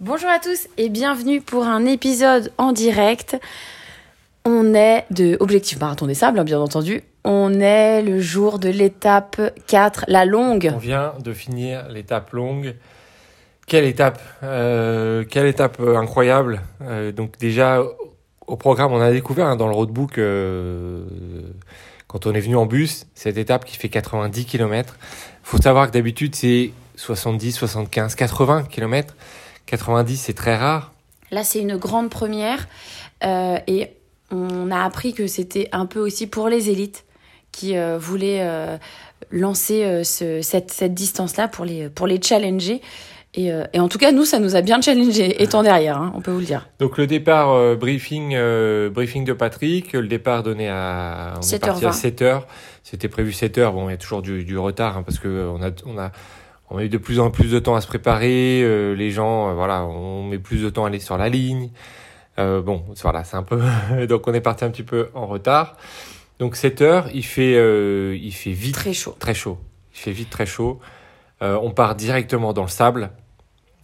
Bonjour à tous et bienvenue pour un épisode en direct. On est de Objectif Marathon des Sables, hein, bien entendu. On est le jour de l'étape 4, la longue. On vient de finir l'étape longue. Quelle étape euh, Quelle étape euh, incroyable Euh, Donc déjà, au programme, on a découvert hein, dans le roadbook, quand on est venu en bus, cette étape qui fait 90 km. faut savoir que d'habitude, c'est 70, 75, 80 km. 90, c'est très rare. Là, c'est une grande première euh, et on a appris que c'était un peu aussi pour les élites qui euh, voulaient euh, lancer ce- cette, cette distance-là pour les, pour les challenger. Et, et en tout cas, nous, ça nous a bien challengé, étant derrière, hein, on peut vous le dire. Donc le départ briefing briefing de Patrick, le départ donné à on est parti à 7h20. 7 heures. C'était prévu 7 heures. Bon, il y a toujours du, du retard hein, parce que euh, on a on a on a eu de plus en plus de temps à se préparer. euh, les gens, euh, voilà, on met plus de temps à aller sur la ligne. Euh, bon, voilà, c'est un peu. Donc on est parti un petit peu en retard. Donc 7 heures, il fait euh, il fait vite Très chaud. très chaud. Il fait vite très chaud. Euh, on part directement dans le sable.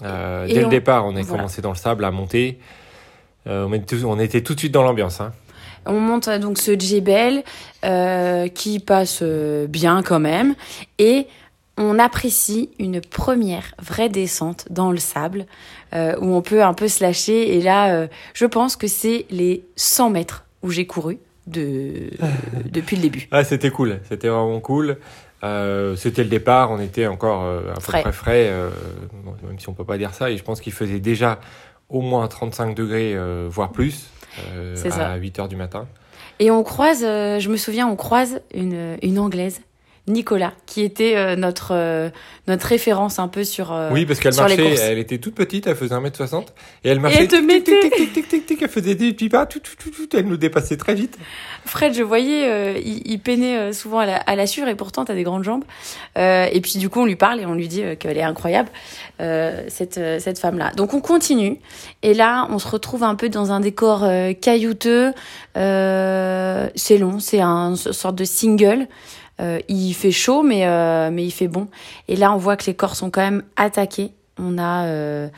Euh, dès le départ, on a voilà. commencé dans le sable à monter. Euh, on, était, on était tout de suite dans l'ambiance. Hein. On monte donc ce Djebel euh, qui passe bien quand même et on apprécie une première vraie descente dans le sable euh, où on peut un peu se lâcher et là euh, je pense que c'est les 100 mètres où j'ai couru de, depuis le début. Ah, c'était cool. C'était vraiment cool. Euh, c'était le départ. On était encore à peu Frais. près frais, même si on peut pas dire ça. Et je pense qu'il faisait déjà au moins 35 degrés, voire plus, ça. à 8 heures du matin. Et on croise, je me souviens, on croise une, une Anglaise, Nicolas, qui était euh, notre, euh, notre référence un peu sur... euh, oui, parce qu'elle les marchait, elle était toute petite, elle faisait 1m60. Et elle marchait. elle te mettait- tic, tic, tic, tic, tic, elle faisait des petits pas, tout, tout, tout, tout, elle nous dépassait très vite. Fred, je voyais, euh, il, il peinait euh, souvent à la, à la sueur et pourtant t'as des grandes jambes. Euh, et puis du coup, on lui parle et on lui dit qu'elle est incroyable, euh, cette, cette femme-là. Donc on continue. Et là, on se retrouve un peu dans un décor euh, caillouteux. Euh, c'est long, c'est un s- sorte de single. Euh, il fait chaud, mais, euh, mais il fait bon. Et là, on voit que les corps sont quand même attaqués. On a... euh,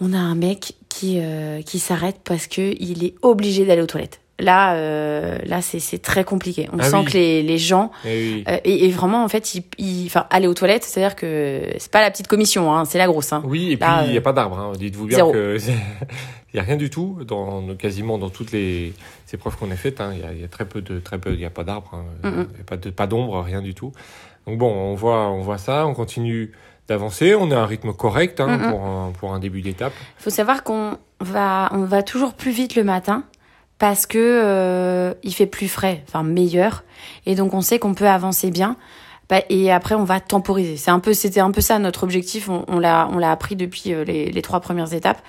on a un mec qui, euh, qui s'arrête parce que il est obligé d'aller aux toilettes. Là, euh, là c'est c'est très compliqué. On Ah sent oui. que les, les gens... Et oui. euh, et, et vraiment, en fait, ils, ils- enfin, aller aux toilettes, c'est-à-dire que c'est pas la petite commission, hein, c'est la grosse. Hein. Oui, et puis il n'y a pas d'arbre. Hein. Dites-vous bien zéro. que il y a rien du tout dans quasiment dans toutes les épreuves qu'on a faites. hein. Il y, a, il y a très peu de très peu. Il n'y a pas d'arbre. hein. Y a pas de pas d'ombre, rien du tout. Donc bon, on voit on voit ça. On continue d'avancer. On a un rythme correct hein, pour un pour un début d'étape. Il faut savoir qu'on va, on va toujours plus vite le matin parce que euh, il fait plus frais, enfin meilleur, et donc on sait qu'on peut avancer bien. Bah, et après, on va temporiser. C'est un peu, c'était un peu ça notre objectif. On, on l'a, on l'a appris depuis euh, les, les trois premières étapes.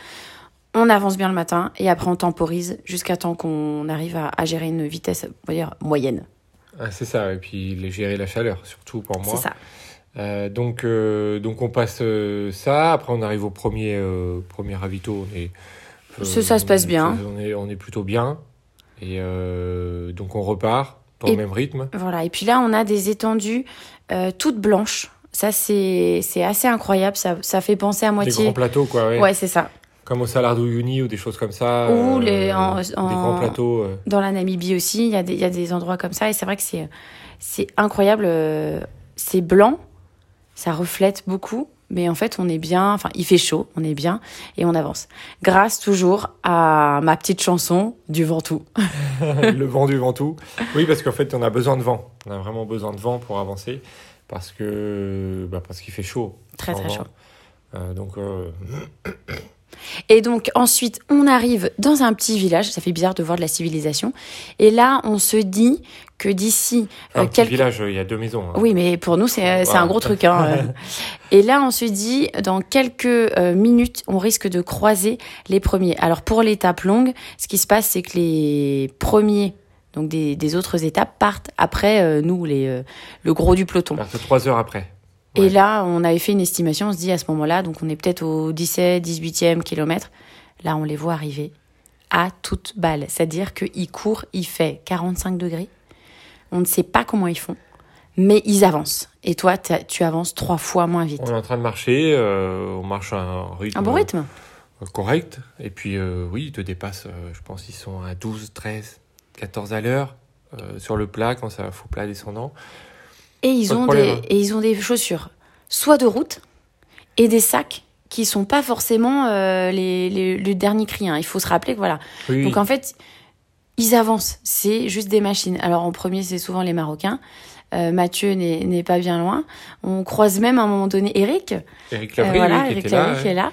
On avance bien le matin et après on temporise jusqu'à temps qu'on arrive à, à gérer une vitesse, on va dire moyenne. Ah, c'est ça. Et puis gérer la chaleur, surtout pour moi. C'est ça. Euh, donc, euh, donc on passe euh, ça. Après, on arrive au premier, premier ravito. On est, Ça, ça se passe bien. On est, on est plutôt bien. Et donc, on repart dans Et- le même rythme. Voilà. Et puis là, on a des étendues toutes blanches. Ça, c'est, assez incroyable. Ça, ça fait penser à Des moitié. grands plateaux, quoi. Ouais. Ouais, c'est ça. Comme au Salardou Uni ou des choses comme ça. Ou les- en- Des en- grands plateaux. euh. Dans la Namibie aussi, il y, a des- il y a des endroits comme ça. Et c'est vrai que c'est, c'est incroyable. euh, C'est blanc, ça reflète beaucoup. Mais en fait, on est bien. Enfin, il fait chaud, on est bien et on avance. Grâce toujours à ma petite chanson du Ventoux. le vent du Ventoux. Oui, parce qu'en fait, on a besoin de vent. On a vraiment besoin de vent pour avancer. Parce que bah, parce qu'il fait chaud. Très, très vent. chaud. Euh, donc, euh, Et donc ensuite, on arrive dans un petit village. Ça fait bizarre de voir de la civilisation. Et là, on se dit que d'ici euh, petit quelques village, il y a deux maisons. hein. Oui, mais pour nous, c'est Voilà. un gros truc. Hein. euh. Et là, on se dit, dans quelques euh, minutes, on risque de croiser les premiers. Alors, pour l'étape longue, ce qui se passe, c'est que les premiers, donc des, des autres étapes, partent après euh, nous, les, euh, le gros du peloton. Parce que trois heures après. Et là, on avait fait une estimation, on se dit à ce moment-là, donc on est peut-être au 17, 18e kilomètre. Là, on les voit arriver à toute balle. C'est-à-dire qu'ils courent, il fait 45 degrés. On ne sait pas comment ils font. mais ils avancent. Et toi, tu avances trois fois moins vite. On est en train de marcher, euh, on marche à un rythme, Un bon rythme euh, correct. Et puis, euh, oui, ils te dépassent, euh, je pense qu'ils sont à 12, 13, 14 à l'heure sur le plat, quand ça faux plat descendant. Et ils, Pas de ont problème, des, hein. et ils ont des chaussures, soit de route, et des sacs qui sont pas forcément euh, les, les- le dernier cri. hein. Il faut se rappeler que voilà. Oui. Donc en fait, ils avancent. C'est juste des machines. Alors en premier, c'est souvent les Marocains. Euh, Mathieu n'est pas bien loin. On croise même à un moment donné Eric. Eric Euh, Lavry, voilà, qui Eric là. Est là.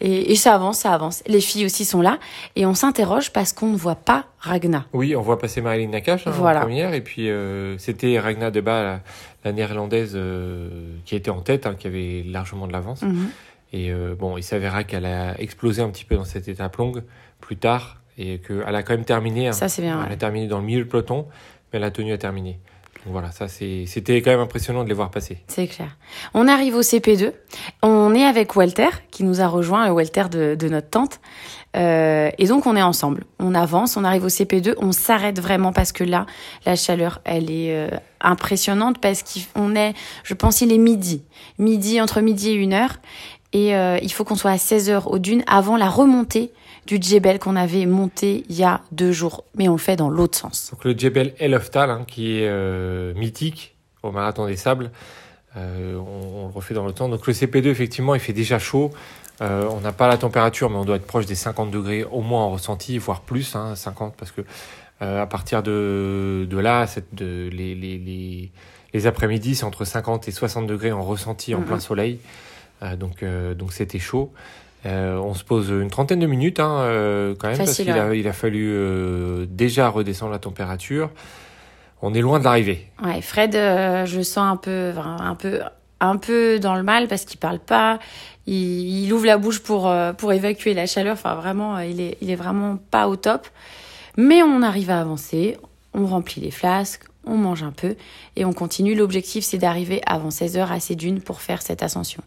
Et, et ça avance, ça avance. Les filles aussi sont là. Et on s'interroge parce qu'on ne voit pas Ragna. Oui, on voit passer Marilyn Nakache hein, Voilà. en première, et puis euh, c'était Ragna Deba, la, la néerlandaise, euh, qui était en tête, hein, qui avait largement de l'avance. Mhm. Et euh, bon, il s'avéra qu'elle a explosé un petit peu dans cette étape longue plus tard, et qu'elle a quand même terminé. hein. Ça, c'est bien. Elle ouais. a terminé dans le milieu du peloton, mais elle a tenu à terminer. Voilà, ça c'était quand même impressionnant de les voir passer. C'est clair. On arrive au CP2. On est avec Walter, qui nous a rejoint, le Walter de, notre tante. Euh, et donc, on est ensemble. On avance, on arrive au CP2. On s'arrête vraiment parce que là, la chaleur, elle est euh, impressionnante parce qu'on est, je pense, il est midi. Midi, entre midi et une heure. Et euh, il faut qu'on soit à 16 heures aux dunes avant la remontée du Djebel qu'on avait monté il y a deux jours. Mais on le fait dans l'autre sens. Donc le Djebel El Oftal, hein, qui est euh, mythique au Marathon des Sables, euh, on, on le refait dans le temps. Donc le CP2, effectivement, il fait déjà chaud. Euh, on n'a pas la température, mais on doit être proche des 50 degrés au moins en ressenti, voire plus, hein, 50, parce que à partir de, de là, cette, de, les, les, les, les après-midi, c'est entre 50 et 60 degrés en ressenti en plein soleil. Donc donc c'était chaud. Euh, on se pose une trentaine de minutes hein, euh, quand même Facile, parce qu'il a, il a fallu euh, déjà redescendre la température. On est loin de l'arrivée. Ouais, Fred, je le sens un peu, un peu, un peu dans le mal parce qu'il parle pas. Il, il ouvre la bouche pour pour évacuer la chaleur. Enfin, vraiment, il est, il est vraiment pas au top. Mais on arrive à avancer. On remplit les flasques, on mange un peu et on continue. L'objectif, c'est d'arriver avant 16 heures à ces dunes pour faire cette ascension.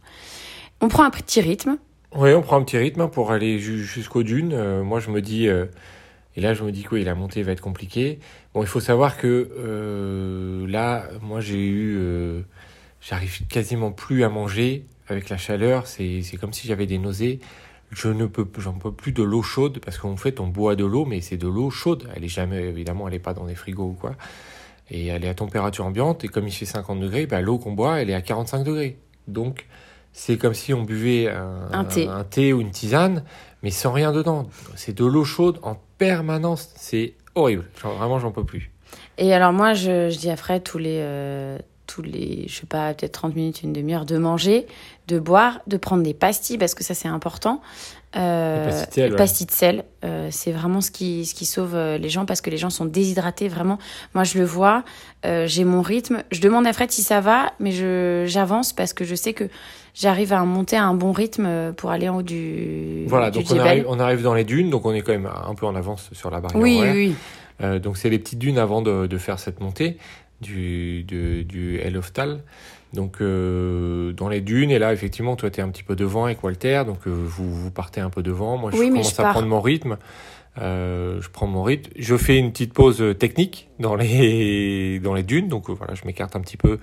On prend un petit rythme. Oui, on prend un petit rythme hein, pour aller ju- jusqu'aux dunes. Euh, moi, je me dis, euh, et là, je me dis que oui, la montée va être compliquée. Bon, il faut savoir que euh, là, moi, j'ai eu, euh, j'arrive quasiment plus à manger avec la chaleur. C'est, c'est comme si j'avais des nausées. Je ne peux, j'en peux plus de l'eau chaude parce qu'en fait, on boit de l'eau, mais c'est de l'eau chaude. Elle est jamais, évidemment, elle est pas dans des frigos ou quoi. Et elle est à température ambiante. Et comme il fait 50 degrés, bah, l'eau qu'on boit, elle est à 45 degrés. Donc, c'est comme si on buvait un, Un thé. un thé ou une tisane, mais sans rien dedans. C'est de l'eau chaude en permanence. C'est horrible. Genre, vraiment, j'en peux plus. Et alors moi, je, je dis à Fred tous les, euh, tous les, je sais pas, peut-être 30 minutes, une demi-heure, de manger, de boire, de prendre des pastilles, parce que ça c'est important. Euh, Les pastilles de sel, les ouais. pastilles de sel, euh, c'est vraiment ce qui, ce qui sauve euh, les gens, parce que les gens sont déshydratés, vraiment. Moi, je le vois, euh, j'ai mon rythme. Je demande à Fred si ça va, mais je, j'avance parce que je sais que j'arrive à monter à un bon rythme euh, pour aller en haut du, Voilà, du donc on arrive, on arrive dans les dunes, donc on est quand même un peu en avance sur la barrière Oui, horaire. oui, Euh, donc c'est les petites dunes avant de, de faire cette montée du, du, du El Oftal. Donc euh, dans les dunes, et là effectivement toi tu es un petit peu devant avec Walter, donc euh, vous, vous partez un peu devant. Moi je Oui, commence je à pars. prendre mon rythme. Euh, je prends mon rythme. Je fais une petite pause technique dans les, dans les dunes, donc euh, voilà, je m'écarte un petit peu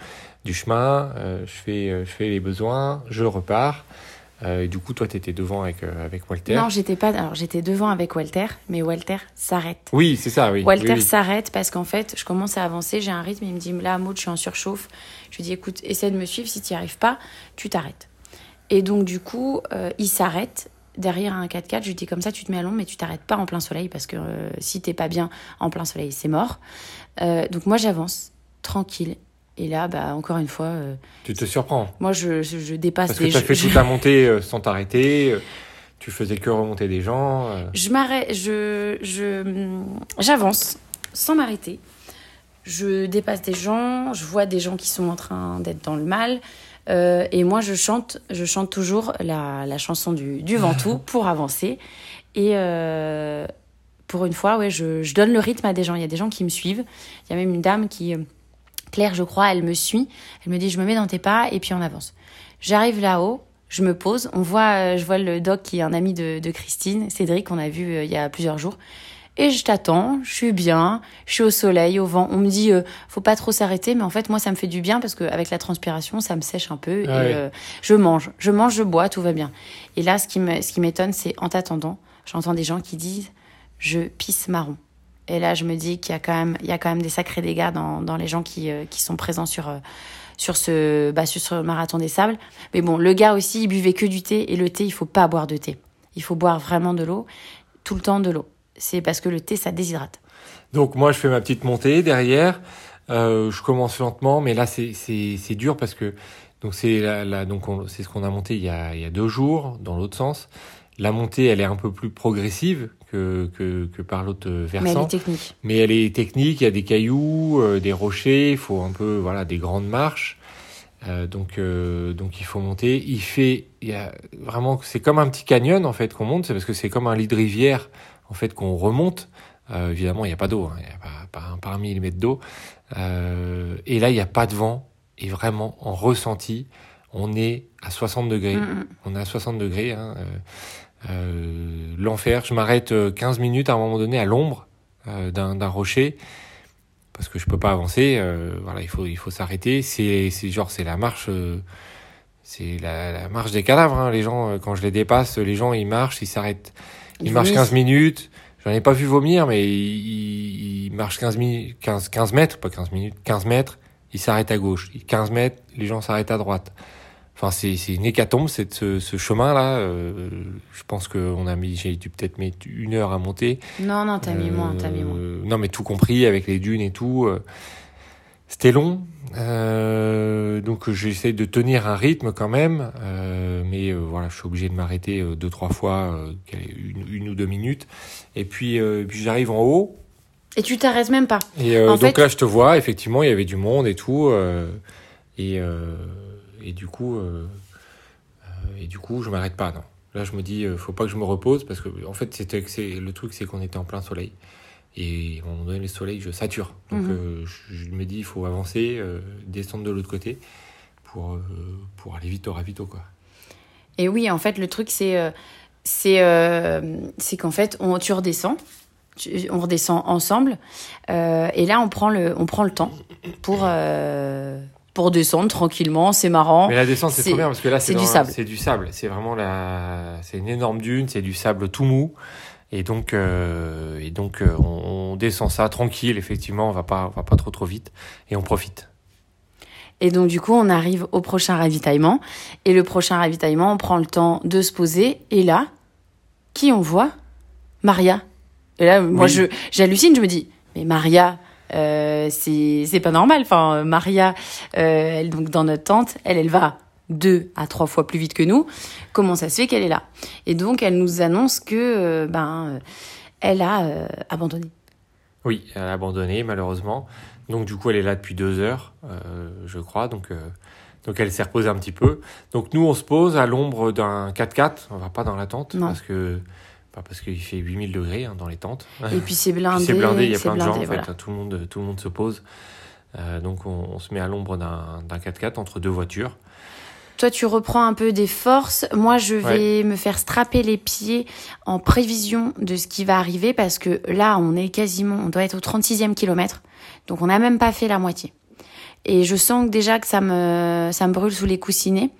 du chemin, euh, je, fais, euh, je fais les besoins, je repars. Euh, et du coup, toi, tu étais devant avec, euh, avec Walter. Non, j'étais pas. Alors, j'étais devant avec Walter, mais Walter s'arrête. Oui, c'est ça, oui. Walter Oui, oui. s'arrête parce qu'en fait, je commence à avancer, j'ai un rythme. Il me dit là, Maud, je suis en surchauffe. Je lui dis écoute, essaie de me suivre. Si tu n'y arrives pas, tu t'arrêtes. Et donc, du coup, euh, il s'arrête derrière un 4x4. Je lui dis comme ça, tu te mets à l'ombre, mais tu t'arrêtes pas en plein soleil parce que si t'es pas bien en plein soleil, c'est mort. Donc, moi, j'avance tranquille. Et là, bah, encore une fois, euh, Tu te surprends. moi, je, je, je dépasse Parce que tu as fait je- toute la montée euh, sans t'arrêter. euh, tu faisais que remonter des gens. Je m'arrête, je, je, j'avance sans m'arrêter. Je dépasse des gens, je vois des gens qui sont en train d'être dans le mal. euh, et moi, je chante, je chante toujours la, la chanson du, du Ventoux pour avancer. Et euh, pour une fois, ouais, je, je donne le rythme à des gens. Il y a des gens qui me suivent. Il y a même une dame qui, Claire, je crois, elle me suit. Elle me dit, je me mets dans tes pas et puis on avance. J'arrive là-haut, je me pose. On voit, euh, je vois le doc qui est un ami de, de Christine, Cédric, qu'on a vu euh, il y a plusieurs jours. et je t'attends, je suis bien, je suis au soleil, au vent. On me dit, euh, faut pas trop s'arrêter, mais en fait, moi, ça me fait du bien parce qu'avavec la transpiration, ça me sèche un peu. et Ah euh, je mange, je mange, je bois, tout va bien. Et là, ce qui me, ce qui m'étonne, c'est en t'attendant, j'entends des gens qui disent, je pisse marron. Et là, je me dis qu'il y a quand même, des sacrés dégâts dans, les gens qui, euh, sont présents sur, euh, bah, sur ce marathon des sables. Mais bon, le gars aussi, il buvait que du thé et le thé, il faut pas boire de thé. Il faut boire vraiment de l'eau, tout le temps de l'eau. C'est parce que le thé, ça déshydrate. Donc moi je fais ma petite montée derrière, Euh, je commence lentement, mais là c'est dur parce que c'est ce qu'on a monté il y a deux jours dans l'autre sens. La montée elle est un peu plus progressive que que que par l'autre Mais elle versant, est technique. mais elle est technique. Il y a des cailloux, euh, des rochers, il faut un peu voilà des grandes marches. Euh, donc euh, donc il faut monter. Il fait il y a vraiment c'est comme un petit canyon en fait qu'on monte, c'est parce que c'est comme un lit de rivière en fait qu'on remonte. Euh, évidemment, il n'y a pas d'eau, hein. il n'y a pas, pas, un, pas un millimètre d'eau. Euh, et là, il n'y a pas de vent. Et vraiment, en ressenti, on est à 60 degrés. Mm, mm. On est à 60 degrés. Hein. Euh, euh, L'enfer. Je m'arrête euh, 15 minutes à un moment donné à l'ombre euh, d'un rocher parce que je peux pas avancer. Euh, voilà, il faut il faut s'arrêter. C'est genre c'est la marche. euh, c'est la, la marche des cadavres. Hein. Les gens, euh, quand je les dépasse, les gens ils marchent, ils s'arrêtent. Ils, marchent vomissent. 15 minutes. J'en ai pas vu vomir, mais ils, ils marchent 15, mi- 15, 15 mètres, pas 15 minutes, 15 mètres. Ils s'arrêtent à gauche. 15 mètres, les gens s'arrêtent à droite. Enfin, c'est c'est une hécatombe, c'est ce, ce chemin-là. Euh, je pense que on a mis, j'ai dû peut-être mettre une heure à monter. Non, non, t'as mis moins, t'as mis moins. Euh, Non, mais tout compris avec les dunes et tout. euh, C'était long. Euh, donc j'essaie de tenir un rythme quand même, euh, mais euh, voilà, je suis obligé de m'arrêter deux trois fois, une, une ou deux minutes. Et puis, euh, puis j'arrive en haut. Et tu t'arrêtes même pas. Et euh, donc fait- là, je te vois. Effectivement, il y avait du monde et tout. euh, et euh, et du coup, euh, euh, et du coup, je m'arrête pas. Non. Là, je me dis, euh, faut pas que je me repose parce que en fait, c'était le truc, c'est qu'on était en plein soleil. Et à un moment donné, le soleil, je sature. Donc, Mhm. euh, je, je me dis, il faut avancer, euh, descendre de l'autre côté pour, euh, pour aller vite au ravito, quoi. Et oui, en fait, le truc, c'est c'est c'est qu'en fait, on, tu redescends, tu- on redescend ensemble, et là, on prend le, on prend le temps pour, pour descendre tranquillement, c'est marrant. Mais la descente, c'est trop bien parce que là, c'est du sable. C'est du sable. C'est vraiment la, c'est une énorme dune, c'est du sable tout mou. Et donc, euh, et donc, euh, on, on descend ça tranquille. Effectivement, on va pas, on va pas trop trop vite et on profite. Et donc, du coup, on arrive au prochain ravitaillement, et le prochain ravitaillement, on prend le temps de se poser, et là, qui on voit? Maria. Et là, moi, Oui. je j'hallucine, je me dis, mais Maria, euh, c'est pas normal. Enfin, Maria, euh, elle donc dans notre tente, elle, elle va deux à trois fois plus vite que nous. Comment ça se fait qu'elle est là? Et donc, elle nous annonce que euh, ben elle a euh, abandonné. Oui, elle a abandonné malheureusement. Donc du coup, elle est là depuis deux heures, je crois. Donc, donc elle s'est reposée un petit peu. Donc nous, on se pose à l'ombre d'un 4x4. On va pas dans la tente Non. parce que, enfin, parce qu'il fait 8000 degrés hein, dans les tentes. Et puis c'est blindé. c'est blindé, il y a plein de gens, en blindé, fait, tout le monde, tout le monde se pose. Euh, donc on, on se met à l'ombre d'un d'un 4x4 entre deux voitures. Toi, tu reprends un peu des forces. Moi, je vais me faire strapper les pieds en prévision de ce qui va arriver parce que là, on est quasiment, on doit être au 36e kilomètre. Donc, on n'a même pas fait la moitié. Et je sens déjà que ça me, ça me brûle sous les coussinets.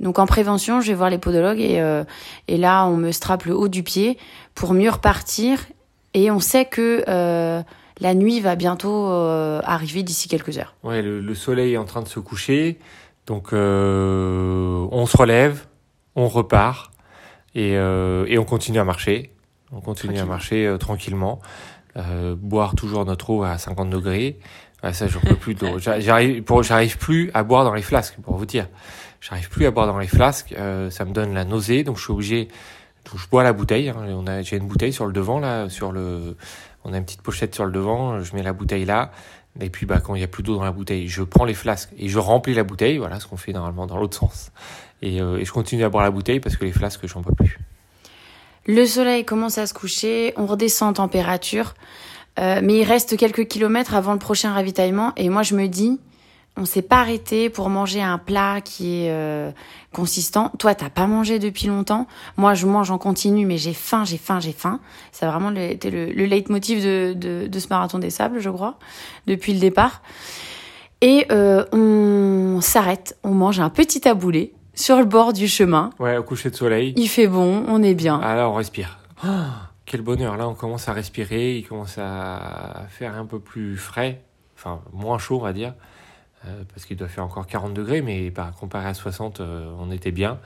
Donc, en prévention, je vais voir les podologues et, euh, et là, on me strappe le haut du pied pour mieux repartir. Et on sait que euh, la nuit va bientôt euh, arriver d'ici quelques heures. Ouais, le, le soleil est en train de se coucher, donc on se relève, on repart et, et on continue à marcher. On continue à marcher tranquillement, boire toujours notre eau à 50 degrés. Ah, ça, j'en peux plus J'arrive, j'arrive plus à boire dans les flasques, pour vous dire. J'arrive plus à boire dans les flasques. euh, ça me donne la nausée, donc je suis obligé. je bois la bouteille. hein. On a, j'ai une bouteille sur le devant là, sur le. On a une petite pochette sur le devant. Je mets la bouteille là. Et puis bah quand il y a plus d'eau dans la bouteille, je prends les flasques et je remplis la bouteille. Voilà ce qu'on fait normalement dans l'autre sens. Et, euh, et je continue à boire la bouteille parce que les flasques, j'en peux plus. Le soleil commence à se coucher, on redescend en température, euh, mais il reste quelques kilomètres avant le prochain ravitaillement. Et moi, je me dis, on s'est pas arrêté pour manger un plat qui est euh, consistant. Toi, t'as pas mangé depuis longtemps. Moi, je mange en continu, mais j'ai faim, j'ai faim, j'ai faim. C'est vraiment le, été le, le leitmotiv de, de, de ce marathon des sables, je crois, depuis le départ. Et euh, on s'arrête, on mange un petit taboulé sur le bord du chemin. Ouais, au coucher de soleil. Il fait bon, on est bien. Ah là, on respire. Ah, quel bonheur. Là, on commence à respirer. Il commence à faire un peu plus frais. Enfin, moins chaud, on va dire. Euh, parce qu'il doit faire encore 40 degrés, mais par comparé à 60, euh, on était bien.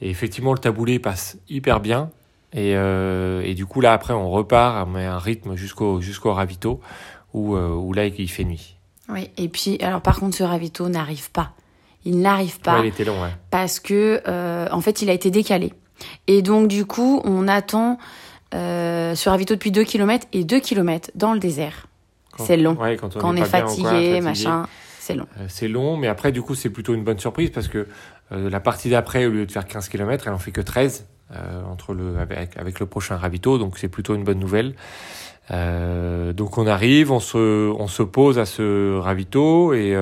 Et effectivement, le taboulé passe hyper bien. Et, euh, et du coup, là, après, on repart, on met un rythme jusqu'au jusqu'au ravito, où, où là, il fait nuit. Oui, et puis, alors par contre, ce ravito n'arrive pas. Il n'arrive pas. Ouais, il était long, ouais. parce que euh, en fait il a été décalé. Et donc du coup on attend euh, ce ravito depuis 2 km et 2 km dans le désert. C'est long. ouais, quand on, Quand on est, quoi, fatigué, machin, c'est long. Euh, C'est long, mais après, du coup, c'est plutôt une bonne surprise parce que euh, la partie d'après, au lieu de faire 15 km, elle en fait que 13 euh, entre le, avec, avec le prochain ravito, donc c'est plutôt une bonne nouvelle. Euh, donc on arrive, on se, on se pose à ce ravito et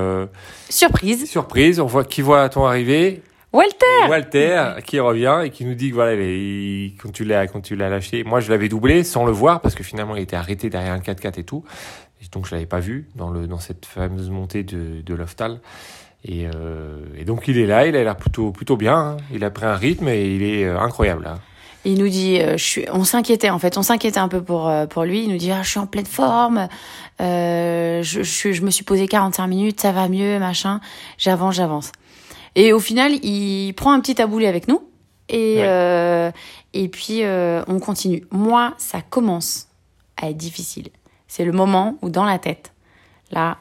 Surprise, surprise, on voit qui voit-on arriver? Walter Walter qui revient et qui nous dit que voilà, il- il- quand tu l'as quand tu l'as lâché, moi je l'avais doublé sans le voir parce que finalement il était arrêté derrière un 4x4 et tout, et donc je l'avais pas vu dans le dans cette fameuse montée de de l'Oftal. Et, euh, et donc il est là, il a l'air plutôt plutôt bien, hein. il a pris un rythme et il est euh, incroyable là. Il nous dit, euh, je suis, on s'inquiétait en fait, on s'inquiétait un peu pour euh, pour lui. Il nous dit, ah, je suis en pleine forme, je, je, je me suis posé 45 minutes, ça va mieux, machin. J'avance, j'avance. Et au final, il prend un petit taboulé avec nous et Ouais. et puis on continue. Moi, ça commence à être difficile. C'est le moment où dans la tête, là,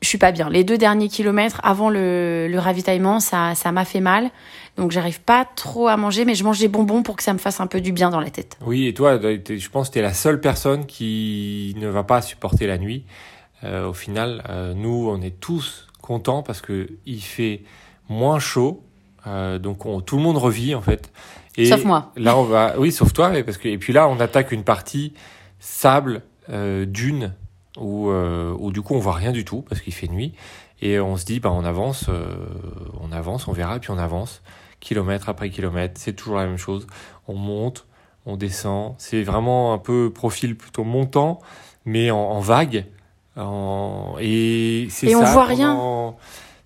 je suis pas bien. Les deux derniers kilomètres avant le, le ravitaillement, ça ça m'a fait mal. Donc j'arrive pas trop à manger, mais je mange des bonbons pour que ça me fasse un peu du bien dans la tête. Oui, et toi, je pense que tu es la seule personne qui ne va pas supporter la nuit. Euh, au final, euh, nous, on est tous contents parce que il fait moins chaud, euh, donc on- tout le monde revit en fait. Et Sauf moi. Là, on va, oui, sauf toi, parce que et puis là, on attaque une partie sable, euh, dune, où, euh, où du coup, on voit rien du tout parce qu'il fait nuit, et on se dit, bah, on avance, euh, on avance, on verra, puis on avance, kilomètre après kilomètre, c'est toujours la même chose. On monte, on descend, c'est vraiment un peu profil plutôt montant, mais en, en vague, en, et c'est Et on ça voit rien. pendant-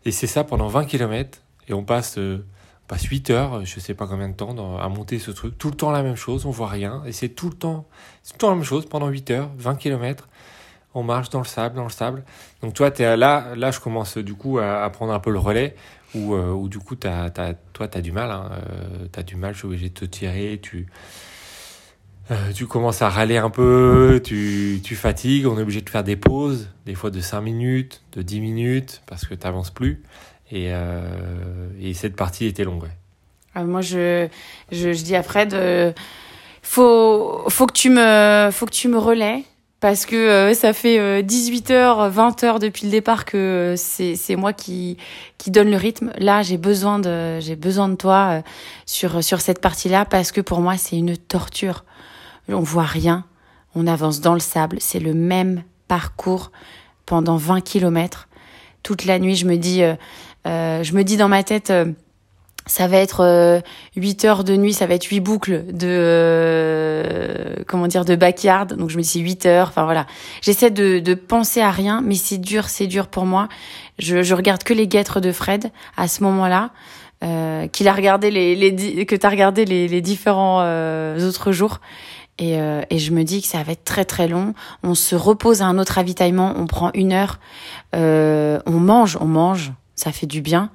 Et c'est ça pendant 20 km, et on passe. euh, passe 8 heures, je sais pas combien de temps, à monter ce truc. Tout le temps la même chose, on voit rien. Et c'est tout le temps, tout la même chose pendant 8 heures, 20 km. On marche dans le sable, dans le sable. Donc toi, là, là, je commence du coup à, prendre un peu le relais, où, euh, du coup, toi, tu as du mal. Hein, euh, tu as du mal, je suis obligé de te tirer. Tu, euh, tu commences à râler un peu, tu, tu fatigues. On est obligé de faire des pauses, des fois de 5 minutes, de 10 minutes, parce que tu n'avances plus. Et, euh, et cette partie était longue. Ouais. Euh, moi, je, je, dis à Fred, faut, faut que tu me, faut que tu me relais. Parce que euh, ça fait euh, 18 heures, 20 heures depuis le départ que euh, c'est moi qui qui donne le rythme. Là, j'ai besoin de besoin de toi euh, sur sur cette partie-là parce que pour moi, c'est une torture. On voit rien, on avance dans le sable, c'est le même parcours pendant 20 kilomètres. Toute la nuit, je me dis je me dis dans ma tête euh, ça va être euh, 8 heures de nuit, ça va être 8 boucles de euh, comment dire de backyard. Donc je me dis c'est 8 heures. Enfin voilà, j'essaie de, de penser à rien, mais c'est dur, c'est dur pour moi. Je, je regarde que les guêtres de Fred à ce moment-là, euh, qu'il a regardé les, les que t'as regardé les, les différents euh, autres jours. Et, euh, et je me dis que ça va être très très long. On se repose à un autre ravitaillement, on prend une heure, euh, on mange, on mange, ça fait du bien.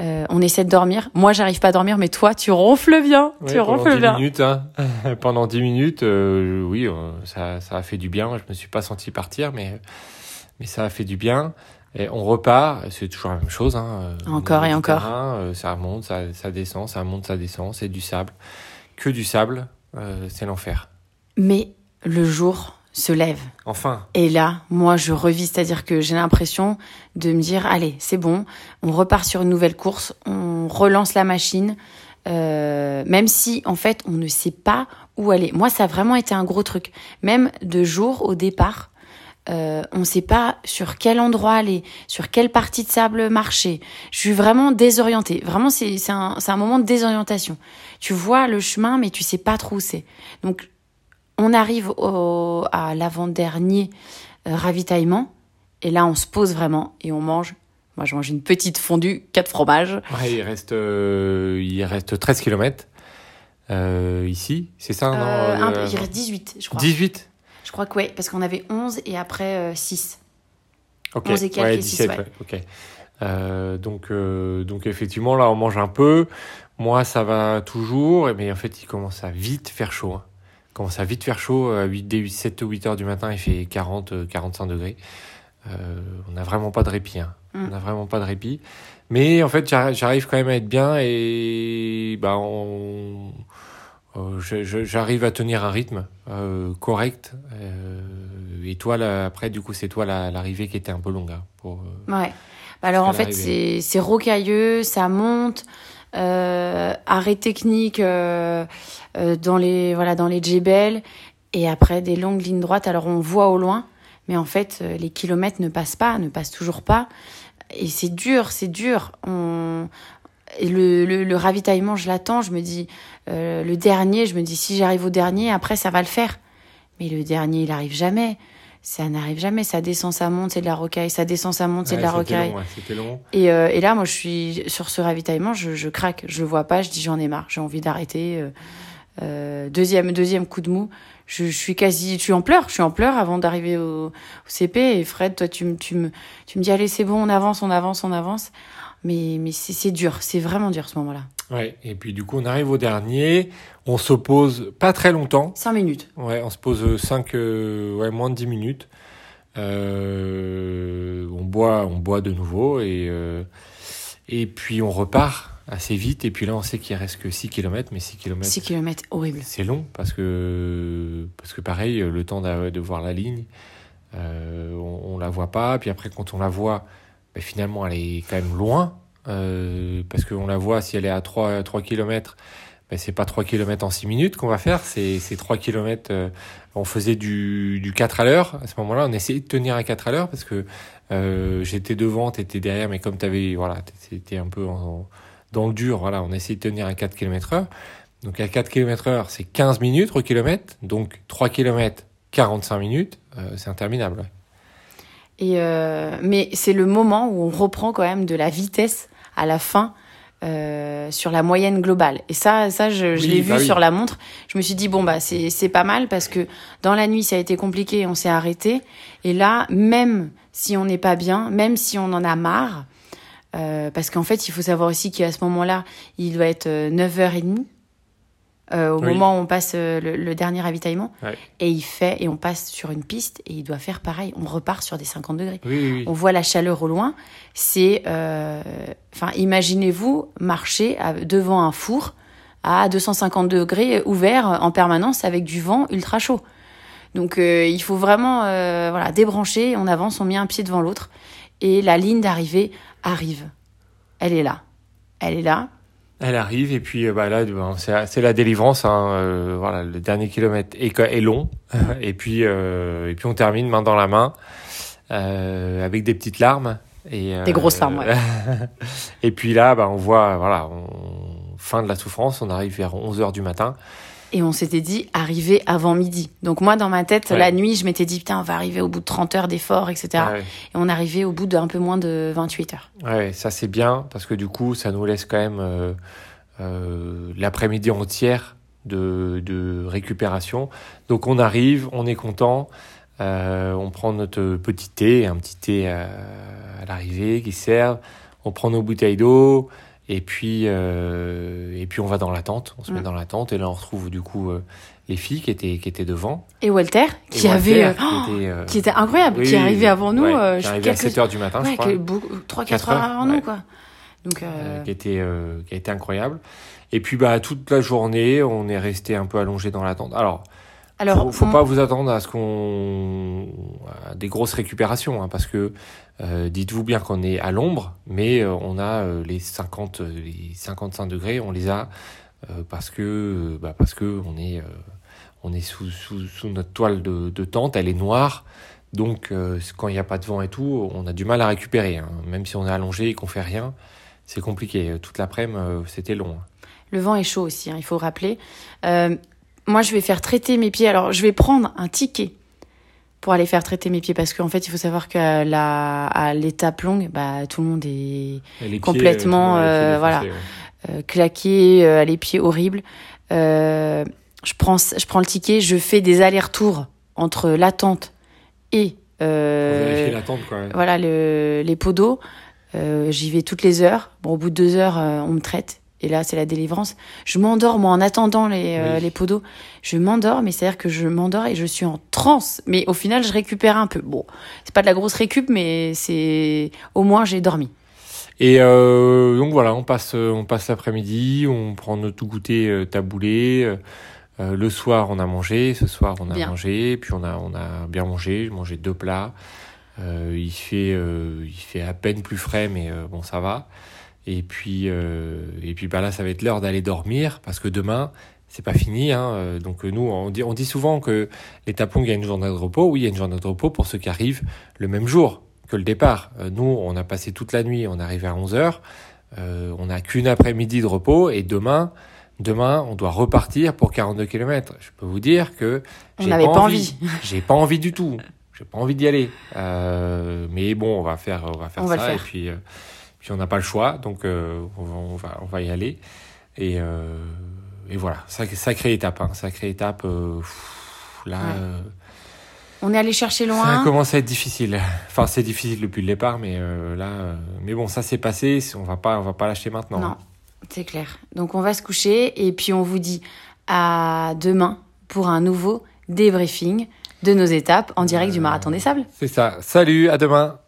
Euh, on essaie de dormir. Moi, j'arrive pas à dormir, mais toi, tu ronfles bien. Tu pendant ronfles 10 bien. minutes, hein. pendant 10 minutes, euh, oui, euh, ça, ça a fait du bien. Je me suis pas senti partir, mais, mais ça a fait du bien. Et on repart, c'est toujours la même chose. Hein. Encore et encore. terrain, ça monte, ça, ça descend, ça monte, ça descend. C'est du sable. Que du sable, c'est l'enfer. Mais le jour se lève. Enfin, Et là, moi, je revis, c'est-à-dire que j'ai l'impression de me dire, allez, c'est bon, on repart sur une nouvelle course, on relance la machine, euh, même si, en fait, on ne sait pas où aller. Moi, ça a vraiment été un gros truc. Même de jour au départ, euh, on ne sait pas sur quel endroit aller, sur quelle partie de sable marcher. Je suis vraiment désorientée. Vraiment, c'est un, un moment de désorientation. Tu vois le chemin, mais tu sais pas trop où c'est. Donc, on arrive au, à l'avant-dernier euh, ravitaillement. Et là, on se pose vraiment et on mange. Moi, je mange une petite fondue, quatre fromages. Ouais, il reste, euh, il reste 13 km ici, c'est ça non un, Il reste 18, je crois. 18 je crois que oui, parce qu'on avait 11 et après 6. Euh, ok, 11 et quelques 17, ok. Euh, donc, euh, donc effectivement, là, on mange un peu. Moi, ça va toujours, mais en fait, il commence à vite faire chaud. Hein. Commence à vite faire chaud. À 8, dès 7 ou 8 heures du matin, il fait 40, 45 degrés. on n'a vraiment pas de répit. Hein. Mm. On n'a vraiment pas de répit. Mais en fait, j'arrive quand même à être bien et bah, on euh, j'arrive à tenir un rythme euh, correct. Euh, et toi, là, après, du coup, c'est toi l'arrivée qui était un peu longue. Hein, pour, ouais. Bah alors, en fait, c'est rocailleux, ça monte. Arrêt technique dans les voilà dans les djebel et après des longues lignes droites alors on voit au loin mais en fait les kilomètres ne passent pas ne passent toujours pas et c'est dur c'est dur on et le, le, ravitaillement, je l'attends. Je me dis, euh, le dernier, je me dis, si j'arrive au dernier, après, ça va le faire. Mais le dernier, il arrive jamais. Ça n'arrive jamais. Ça descend, ça monte, c'est de la rocaille. Ça descend, ça monte, c'est de la rocaille. Long, long. Et, euh, et, là, moi, je suis sur ce ravitaillement, je, je craque. Je le vois pas. Je dis, j'en ai marre. J'ai envie d'arrêter. Euh, euh deuxième, deuxième coup de mou. Je, je, suis quasi, je suis en pleurs. Je suis en pleurs avant d'arriver au, au, CP. Et Fred, toi, tu, tu, me, tu me dis, allez, c'est bon, on avance, on avance, on avance. Mais, mais c'est dur, c'est vraiment dur ce moment-là. Ouais, et puis du coup, on arrive au dernier, on s'oppose pas très longtemps. Cinq minutes. Ouais, on se pose cinq, euh, ouais, moins de dix minutes. Euh, on boit, on boit de nouveau et euh, et puis on repart assez vite. Et puis là, on sait qu'il reste que 6 km, mais 6 km. 6 km, horrible. C'est long parce que parce que pareil, le temps de, voir la ligne, euh, on, on la voit pas. Puis après, quand on la voit, ben, finalement, elle est quand même loin. Euh, parce qu'on la voit, si elle est à 3, 3 km, ben, c'est pas 3 km en 6 minutes qu'on va faire, c'est 3 km. Euh, on faisait du, du 4 à l'heure. À ce moment-là, on essayait de tenir à 4 à l'heure parce que euh, j'étais devant, t'étais derrière, mais comme t'avais, voilà, c'était un peu en, dans le dur, voilà, on essayait de tenir à 4 km heure. Donc à 4 km heure, c'est 15 minutes au kilomètre. Donc 3 km, 45 minutes, euh, c'est interminable. Et euh, mais c'est le moment où on reprend quand même de la vitesse à la fin euh, sur la moyenne globale. Et ça, ça, je, je l'ai vu bah sur la montre. Je me suis dit bon bah c'est c'est pas mal parce que dans la nuit ça a été compliqué, on s'est arrêté. Et là, même si on n'est pas bien, même si on en a marre, euh, parce qu'en fait il faut savoir aussi qu'à ce moment-là, il doit être 9h30 euh, au moment où on passe euh, le, dernier ravitaillement. Et il fait, et on passe sur une piste, et il doit faire pareil. On repart sur des 50 degrés. on voit la chaleur au loin. C'est, euh, enfin, imaginez-vous marcher devant un four à 250 degrés ouvert en permanence avec du vent ultra chaud. Donc, il faut vraiment, voilà, débrancher. On avance, on met un pied devant l'autre, et la ligne d'arrivée arrive. Elle est là. Elle est là. Elle arrive et puis euh, bah là c'est la délivrance hein, euh, voilà le dernier kilomètre est, est long. Et puis euh, et puis on termine main dans la main avec des petites larmes et des grosses larmes ouais. et puis là bah on voit voilà on, fin de la souffrance on arrive vers 11 heures du matin et on s'était dit arriver avant midi. Donc moi, dans ma tête, la nuit, je m'étais dit, putain, on va arriver au bout de 30 heures d'effort, etc. Et on arrivait au bout d'un peu moins de 28 heures. Ouais, ça c'est bien, parce que du coup, ça nous laisse quand même euh, euh, l'après-midi entière de, de, récupération. Donc on arrive, on est content, euh, on prend notre petit thé, un petit thé à, à l'arrivée qui sert, on prend nos bouteilles d'eau, et puis, euh, et puis on va dans la tente, on se met mm. dans la tente et là on retrouve du coup euh, les filles qui étaient, qui étaient devant. Et Walter, qui avait, euh, oh, qui, était, incroyable, qui arrivé avant nous. Ouais, qui est arrivé à 7 heures du matin, je crois. 3-4 heures avant nous, quoi. Donc, qui, était, qui a été incroyable. Et puis bah toute la journée, on est resté un peu allongé dans la tente. Alors, alors, faut, faut pas vous attendre à ce qu'on des grosses récupérations, hein, parce que euh, dites-vous bien qu'on est à l'ombre, mais euh, on a euh, les 50, les 55 degrés, on les a parce que bah parce que on est on est sous, sous, sous notre toile de, de, tente, elle est noire, Donc, quand il n'y a pas de vent et tout, on a du mal à récupérer. hein. Même si on est allongé et qu'on fait rien, c'est compliqué. Toute l'après-midi, c'était long. Le vent est chaud aussi, hein, il faut rappeler. Euh, moi, je vais faire traiter mes pieds. Alors, je vais prendre un ticket pour aller faire traiter mes pieds parce qu'en fait, il faut savoir qu'à la, à l'étape longue, bah, tout le monde est les Complètement, pieds euh, voilà. défoncés, ouais. euh, claqué, euh, les pieds horribles. Euh, je prends, je prends le ticket, je fais des allers-retours entre l'attente et euh, quoi. ouais. voilà le, les pots d'eau. Euh, J'y vais toutes les heures. Bon, au bout de deux heures, euh, on me traite. Et là, c'est la délivrance. Je m'endors, moi, en attendant les, euh, les pots d'eau. Je m'endors, mais c'est-à-dire que je m'endors et je suis en transe. Mais au final, je récupère un peu. Bon, c'est pas de la grosse récup, mais c'est au moins j'ai dormi. Et euh, donc voilà, on passe, euh, on passe l'après-midi, on prend notre tout goûter euh, taboulé. euh, le soir, on a mangé. Ce soir, on a Bien. mangé. Puis on a, on a bien mangé. J'ai mangé deux plats. Il fait, il fait à peine plus frais, mais bon, ça va. Et puis, euh, et puis bah là, ça va être l'heure d'aller dormir parce que demain, c'est pas fini. Hein. Euh, Donc euh, nous, on dit, on dit souvent que l'étape longue, il y a une journée de repos. Oui, il y a une journée de repos pour ceux qui arrivent le même jour que le départ. Euh, nous, on a passé toute la nuit, on est arrivé à 11 heures. Euh, on n'a qu'une après-midi de repos et demain, demain, on doit repartir pour 42 km. Je peux vous dire que On j'ai n'avait pas envie. J'ai pas envie du tout. J'ai pas envie d'y aller. Euh, mais bon, on va faire, on va faire On ça. faire. Et puis, euh, puis on n'a pas le choix, donc euh, on, va, on va, on va y aller. Et, euh, et voilà, sacrée, sacrée étape, hein, sacrée étape. euh, pff, là, Ouais. On est allé chercher ça loin. commence à être difficile. Enfin, c'est difficile depuis le départ, mais euh, là, euh, mais bon, ça c'est passé. On va pas, on va pas lâcher maintenant. Non, c'est clair. Donc on va se coucher et puis on vous dit à demain pour un nouveau débriefing de nos étapes en direct du Marathon des Sables. C'est ça. Salut, à demain.